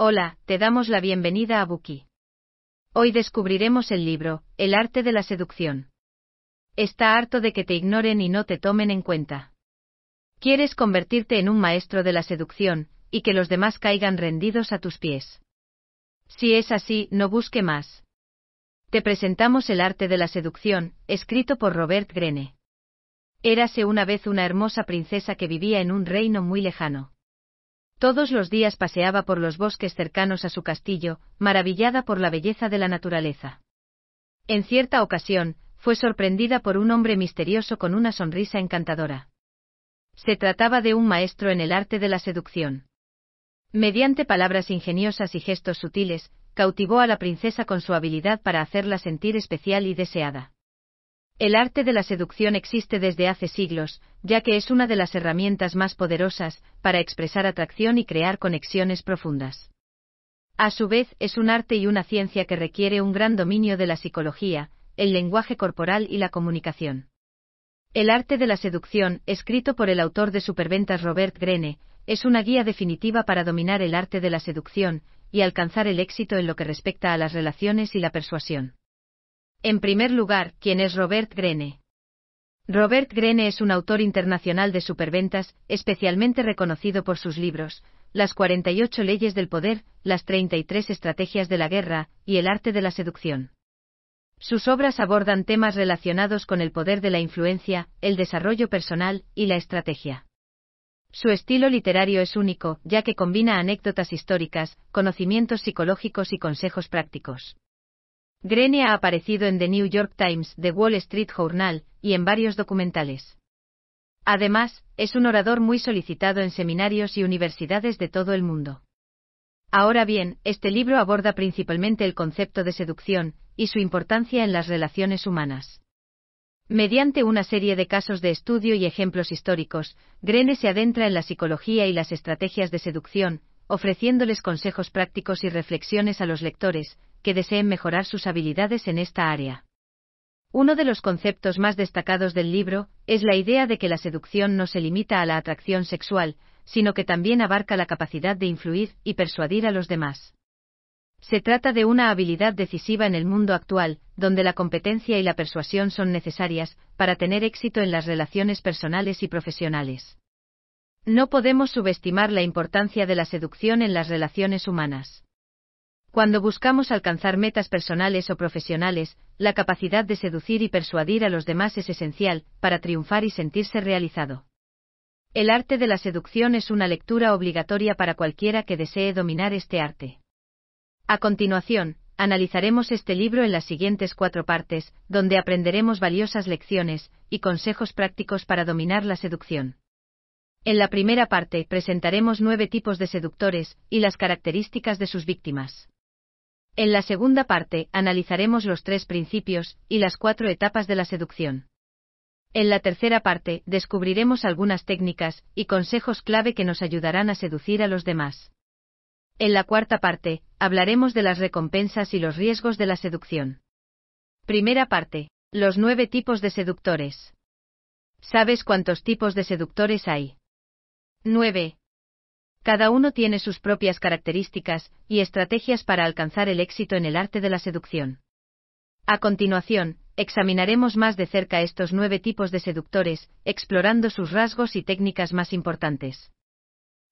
Hola, te damos la bienvenida a Buki. Hoy descubriremos el libro, El arte de la seducción. Está harto de que te ignoren y no te tomen en cuenta. Quieres convertirte en un maestro de la seducción, y que los demás caigan rendidos a tus pies. Si es así, no busque más. Te presentamos El arte de la seducción, escrito por Robert Greene. Érase una vez una hermosa princesa que vivía en un reino muy lejano. Todos los días paseaba por los bosques cercanos a su castillo, maravillada por la belleza de la naturaleza. En cierta ocasión, fue sorprendida por un hombre misterioso con una sonrisa encantadora. Se trataba de un maestro en el arte de la seducción. Mediante palabras ingeniosas y gestos sutiles, cautivó a la princesa con su habilidad para hacerla sentir especial y deseada. El arte de la seducción existe desde hace siglos, ya que es una de las herramientas más poderosas para expresar atracción y crear conexiones profundas. A su vez, es un arte y una ciencia que requiere un gran dominio de la psicología, el lenguaje corporal y la comunicación. El arte de la seducción, escrito por el autor de Superventas Robert Greene, es una guía definitiva para dominar el arte de la seducción, y alcanzar el éxito en lo que respecta a las relaciones y la persuasión. En primer lugar, ¿quién es Robert Greene? Robert Greene es un autor internacional de superventas, especialmente reconocido por sus libros, Las 48 leyes del poder, Las 33 estrategias de la guerra, y El arte de la seducción. Sus obras abordan temas relacionados con el poder de la influencia, el desarrollo personal y la estrategia. Su estilo literario es único, ya que combina anécdotas históricas, conocimientos psicológicos y consejos prácticos. Greene ha aparecido en The New York Times, The Wall Street Journal, y en varios documentales. Además, es un orador muy solicitado en seminarios y universidades de todo el mundo. Ahora bien, este libro aborda principalmente el concepto de seducción, y su importancia en las relaciones humanas. Mediante una serie de casos de estudio y ejemplos históricos, Greene se adentra en la psicología y las estrategias de seducción, ofreciéndoles consejos prácticos y reflexiones a los lectores, que deseen mejorar sus habilidades en esta área. Uno de los conceptos más destacados del libro es la idea de que la seducción no se limita a la atracción sexual, sino que también abarca la capacidad de influir y persuadir a los demás. Se trata de una habilidad decisiva en el mundo actual, donde la competencia y la persuasión son necesarias para tener éxito en las relaciones personales y profesionales. No podemos subestimar la importancia de la seducción en las relaciones humanas. Cuando buscamos alcanzar metas personales o profesionales, la capacidad de seducir y persuadir a los demás es esencial para triunfar y sentirse realizado. El arte de la seducción es una lectura obligatoria para cualquiera que desee dominar este arte. A continuación, analizaremos este libro en las siguientes cuatro partes, donde aprenderemos valiosas lecciones y consejos prácticos para dominar la seducción. En la primera parte presentaremos nueve tipos de seductores y las características de sus víctimas. En la segunda parte analizaremos los tres principios y las cuatro etapas de la seducción. En la tercera parte descubriremos algunas técnicas y consejos clave que nos ayudarán a seducir a los demás. En la cuarta parte, hablaremos de las recompensas y los riesgos de la seducción. Primera parte. Los nueve tipos de seductores. ¿Sabes cuántos tipos de seductores hay? Nueve. Cada uno tiene sus propias características y estrategias para alcanzar el éxito en el arte de la seducción. A continuación, examinaremos más de cerca estos nueve tipos de seductores, explorando sus rasgos y técnicas más importantes.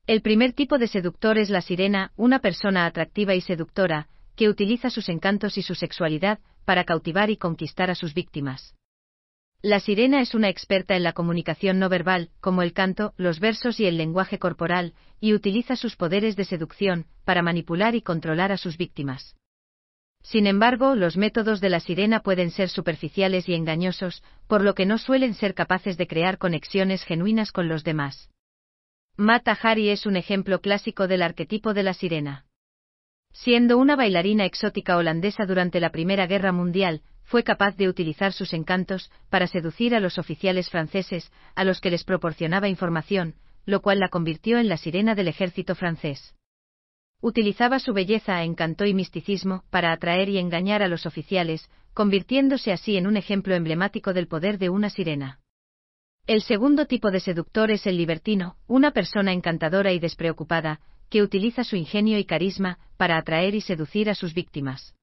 El primer tipo de seductor es la sirena, una persona atractiva y seductora, que utiliza sus encantos y su sexualidad para cautivar y conquistar a sus víctimas. La sirena es una experta en la comunicación no verbal, como el canto, los versos y el lenguaje corporal, y utiliza sus poderes de seducción para manipular y controlar a sus víctimas. Sin embargo, los métodos de la sirena pueden ser superficiales y engañosos, por lo que no suelen ser capaces de crear conexiones genuinas con los demás. Mata Hari es un ejemplo clásico del arquetipo de la sirena. Siendo una bailarina exótica holandesa durante la Primera Guerra Mundial, fue capaz de utilizar sus encantos para seducir a los oficiales franceses, a los que les proporcionaba información, lo cual la convirtió en la sirena del ejército francés. Utilizaba su belleza, encanto y misticismo para atraer y engañar a los oficiales, convirtiéndose así en un ejemplo emblemático del poder de una sirena. El segundo tipo de seductor es el libertino, una persona encantadora y despreocupada, que utiliza su ingenio y carisma para atraer y seducir a sus víctimas.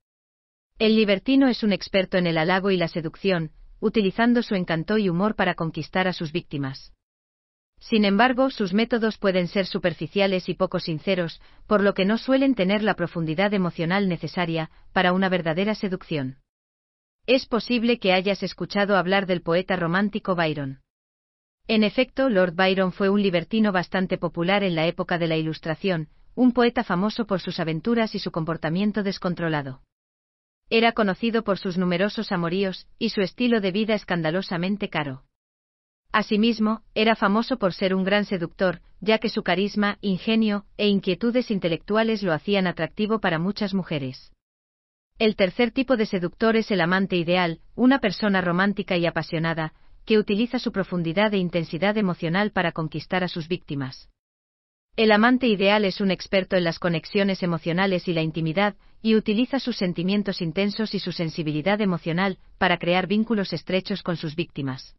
El libertino es un experto en el halago y la seducción, utilizando su encanto y humor para conquistar a sus víctimas. Sin embargo, sus métodos pueden ser superficiales y poco sinceros, por lo que no suelen tener la profundidad emocional necesaria para una verdadera seducción. Es posible que hayas escuchado hablar del poeta romántico Byron. En efecto, Lord Byron fue un libertino bastante popular en la época de la Ilustración, un poeta famoso por sus aventuras y su comportamiento descontrolado. Era conocido por sus numerosos amoríos y su estilo de vida escandalosamente caro. Asimismo, era famoso por ser un gran seductor, ya que su carisma, ingenio e inquietudes intelectuales lo hacían atractivo para muchas mujeres. El tercer tipo de seductor es el amante ideal, una persona romántica y apasionada, que utiliza su profundidad e intensidad emocional para conquistar a sus víctimas. El amante ideal es un experto en las conexiones emocionales y la intimidad, y utiliza sus sentimientos intensos y su sensibilidad emocional para crear vínculos estrechos con sus víctimas.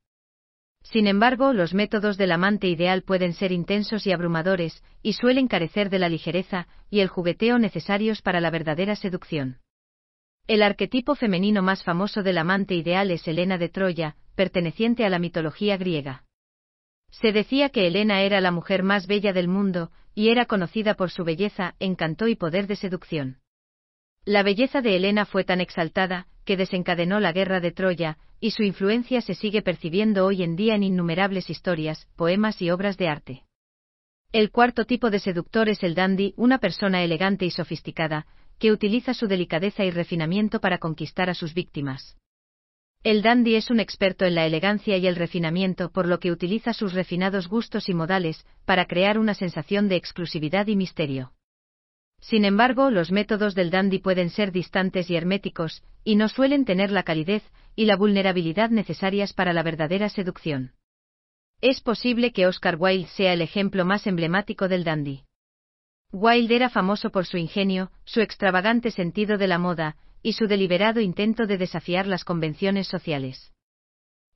Sin embargo, los métodos del amante ideal pueden ser intensos y abrumadores, y suelen carecer de la ligereza y el jugueteo necesarios para la verdadera seducción. El arquetipo femenino más famoso del amante ideal es Helena de Troya, perteneciente a la mitología griega. Se decía que Helena era la mujer más bella del mundo, y era conocida por su belleza, encanto y poder de seducción. La belleza de Helena fue tan exaltada, que desencadenó la guerra de Troya, y su influencia se sigue percibiendo hoy en día en innumerables historias, poemas y obras de arte. El cuarto tipo de seductor es el dandy, una persona elegante y sofisticada, que utiliza su delicadeza y refinamiento para conquistar a sus víctimas. El dandy es un experto en la elegancia y el refinamiento, por lo que utiliza sus refinados gustos y modales para crear una sensación de exclusividad y misterio. Sin embargo, los métodos del dandy pueden ser distantes y herméticos, y no suelen tener la calidez y la vulnerabilidad necesarias para la verdadera seducción. Es posible que Oscar Wilde sea el ejemplo más emblemático del dandy. Wilde era famoso por su ingenio, su extravagante sentido de la moda, y su deliberado intento de desafiar las convenciones sociales.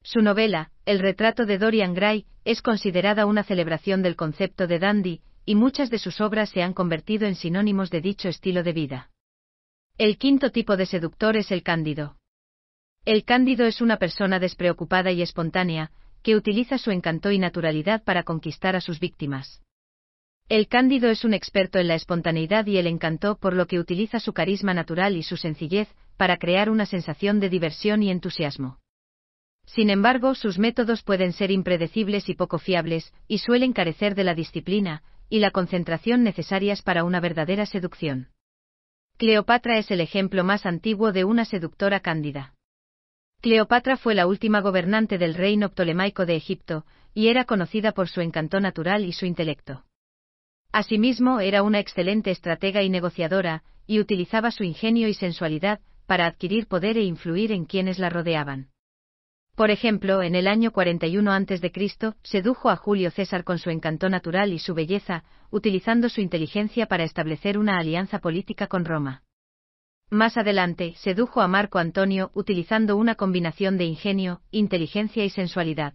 Su novela, El retrato de Dorian Gray, es considerada una celebración del concepto de dandy, y muchas de sus obras se han convertido en sinónimos de dicho estilo de vida. El quinto tipo de seductor es el cándido. El cándido es una persona despreocupada y espontánea, que utiliza su encanto y naturalidad para conquistar a sus víctimas. El cándido es un experto en la espontaneidad y el encanto por lo que utiliza su carisma natural y su sencillez para crear una sensación de diversión y entusiasmo. Sin embargo, sus métodos pueden ser impredecibles y poco fiables, y suelen carecer de la disciplina, y la concentración necesarias para una verdadera seducción. Cleopatra es el ejemplo más antiguo de una seductora cándida. Cleopatra fue la última gobernante del reino ptolemaico de Egipto, y era conocida por su encanto natural y su intelecto. Asimismo, era una excelente estratega y negociadora, y utilizaba su ingenio y sensualidad para adquirir poder e influir en quienes la rodeaban. Por ejemplo, en el año 41 a.C., sedujo a Julio César con su encanto natural y su belleza, utilizando su inteligencia para establecer una alianza política con Roma. Más adelante, sedujo a Marco Antonio utilizando una combinación de ingenio, inteligencia y sensualidad.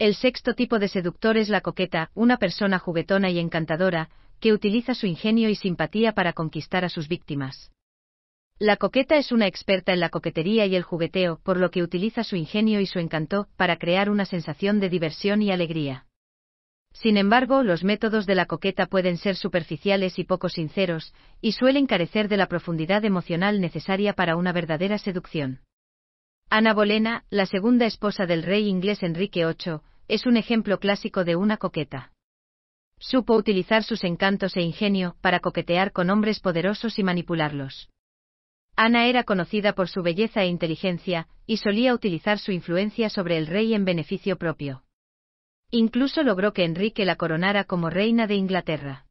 El sexto tipo de seductor es la coqueta, una persona juguetona y encantadora, que utiliza su ingenio y simpatía para conquistar a sus víctimas. La coqueta es una experta en la coquetería y el jugueteo, por lo que utiliza su ingenio y su encanto para crear una sensación de diversión y alegría. Sin embargo, los métodos de la coqueta pueden ser superficiales y poco sinceros, y suelen carecer de la profundidad emocional necesaria para una verdadera seducción. Ana Bolena, la segunda esposa del rey inglés Enrique VIII, es un ejemplo clásico de una coqueta. Supo utilizar sus encantos e ingenio para coquetear con hombres poderosos y manipularlos. Ana era conocida por su belleza e inteligencia, y solía utilizar su influencia sobre el rey en beneficio propio. Incluso logró que Enrique la coronara como reina de Inglaterra.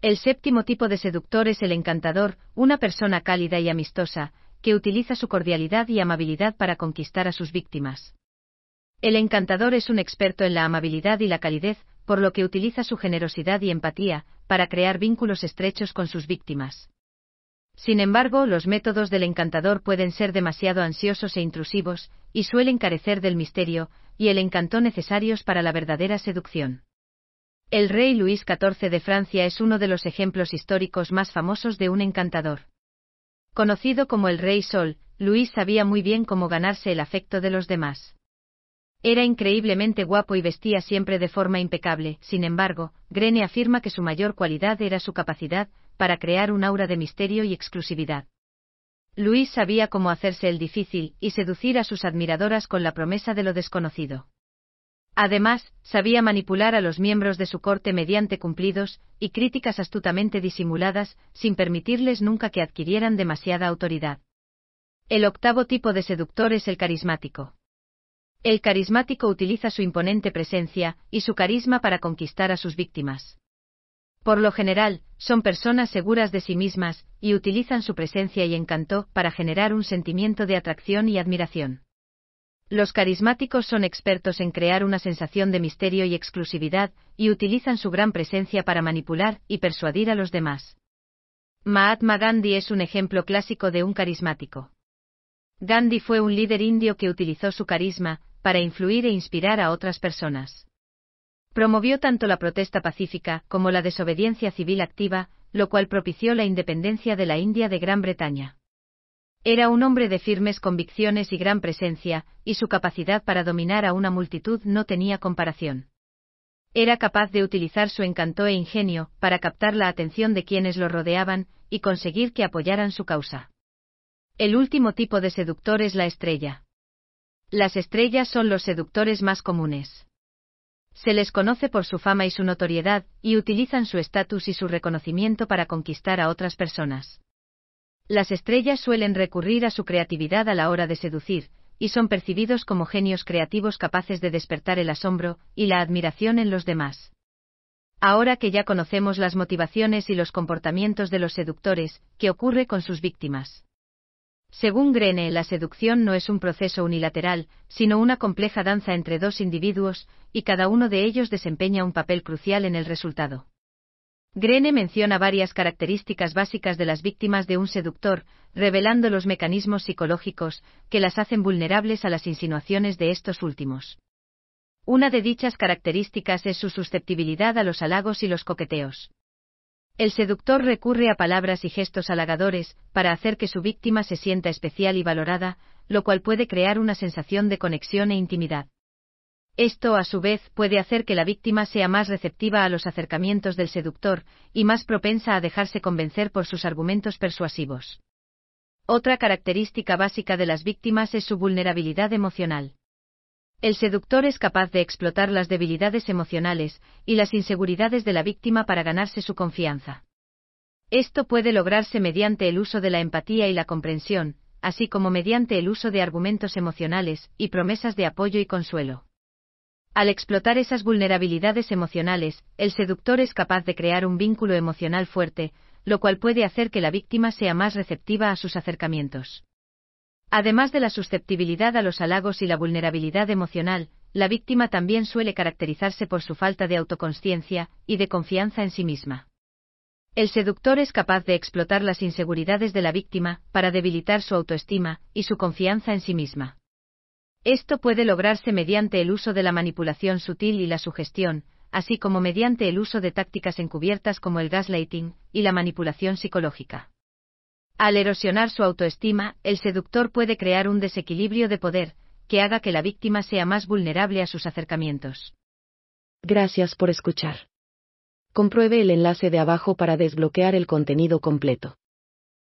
El séptimo tipo de seductor es el encantador, una persona cálida y amistosa, que utiliza su cordialidad y amabilidad para conquistar a sus víctimas. El encantador es un experto en la amabilidad y la calidez, por lo que utiliza su generosidad y empatía, para crear vínculos estrechos con sus víctimas. Sin embargo, los métodos del encantador pueden ser demasiado ansiosos e intrusivos, y suelen carecer del misterio y el encanto necesarios para la verdadera seducción. El rey Luis XIV de Francia es uno de los ejemplos históricos más famosos de un encantador. Conocido como el Rey Sol, Luis sabía muy bien cómo ganarse el afecto de los demás. Era increíblemente guapo y vestía siempre de forma impecable, sin embargo, Grene afirma que su mayor cualidad era su capacidad para crear un aura de misterio y exclusividad. Luis sabía cómo hacerse el difícil y seducir a sus admiradoras con la promesa de lo desconocido. Además, sabía manipular a los miembros de su corte mediante cumplidos y críticas astutamente disimuladas, sin permitirles nunca que adquirieran demasiada autoridad. El octavo tipo de seductor es el carismático. El carismático utiliza su imponente presencia y su carisma para conquistar a sus víctimas. Por lo general, son personas seguras de sí mismas y utilizan su presencia y encanto para generar un sentimiento de atracción y admiración. Los carismáticos son expertos en crear una sensación de misterio y exclusividad, y utilizan su gran presencia para manipular y persuadir a los demás. Mahatma Gandhi es un ejemplo clásico de un carismático. Gandhi fue un líder indio que utilizó su carisma para influir e inspirar a otras personas. Promovió tanto la protesta pacífica como la desobediencia civil activa, lo cual propició la independencia de la India de Gran Bretaña. Era un hombre de firmes convicciones y gran presencia, y su capacidad para dominar a una multitud no tenía comparación. Era capaz de utilizar su encanto e ingenio para captar la atención de quienes lo rodeaban y conseguir que apoyaran su causa. El último tipo de seductor es la estrella. Las estrellas son los seductores más comunes. Se les conoce por su fama y su notoriedad, y utilizan su estatus y su reconocimiento para conquistar a otras personas. Las estrellas suelen recurrir a su creatividad a la hora de seducir, y son percibidos como genios creativos capaces de despertar el asombro y la admiración en los demás. Ahora que ya conocemos las motivaciones y los comportamientos de los seductores, ¿qué ocurre con sus víctimas? Según Grene, la seducción no es un proceso unilateral, sino una compleja danza entre dos individuos, y cada uno de ellos desempeña un papel crucial en el resultado. Grene menciona varias características básicas de las víctimas de un seductor, revelando los mecanismos psicológicos que las hacen vulnerables a las insinuaciones de estos últimos. Una de dichas características es su susceptibilidad a los halagos y los coqueteos. El seductor recurre a palabras y gestos halagadores para hacer que su víctima se sienta especial y valorada, lo cual puede crear una sensación de conexión e intimidad. Esto, a su vez, puede hacer que la víctima sea más receptiva a los acercamientos del seductor, y más propensa a dejarse convencer por sus argumentos persuasivos. Otra característica básica de las víctimas es su vulnerabilidad emocional. El seductor es capaz de explotar las debilidades emocionales y las inseguridades de la víctima para ganarse su confianza. Esto puede lograrse mediante el uso de la empatía y la comprensión, así como mediante el uso de argumentos emocionales y promesas de apoyo y consuelo. Al explotar esas vulnerabilidades emocionales, el seductor es capaz de crear un vínculo emocional fuerte, lo cual puede hacer que la víctima sea más receptiva a sus acercamientos. Además de la susceptibilidad a los halagos y la vulnerabilidad emocional, la víctima también suele caracterizarse por su falta de autoconsciencia y de confianza en sí misma. El seductor es capaz de explotar las inseguridades de la víctima para debilitar su autoestima y su confianza en sí misma. Esto puede lograrse mediante el uso de la manipulación sutil y la sugestión, así como mediante el uso de tácticas encubiertas como el gaslighting y la manipulación psicológica. Al erosionar su autoestima, el seductor puede crear un desequilibrio de poder, que haga que la víctima sea más vulnerable a sus acercamientos. Gracias por escuchar. Compruebe el enlace de abajo para desbloquear el contenido completo.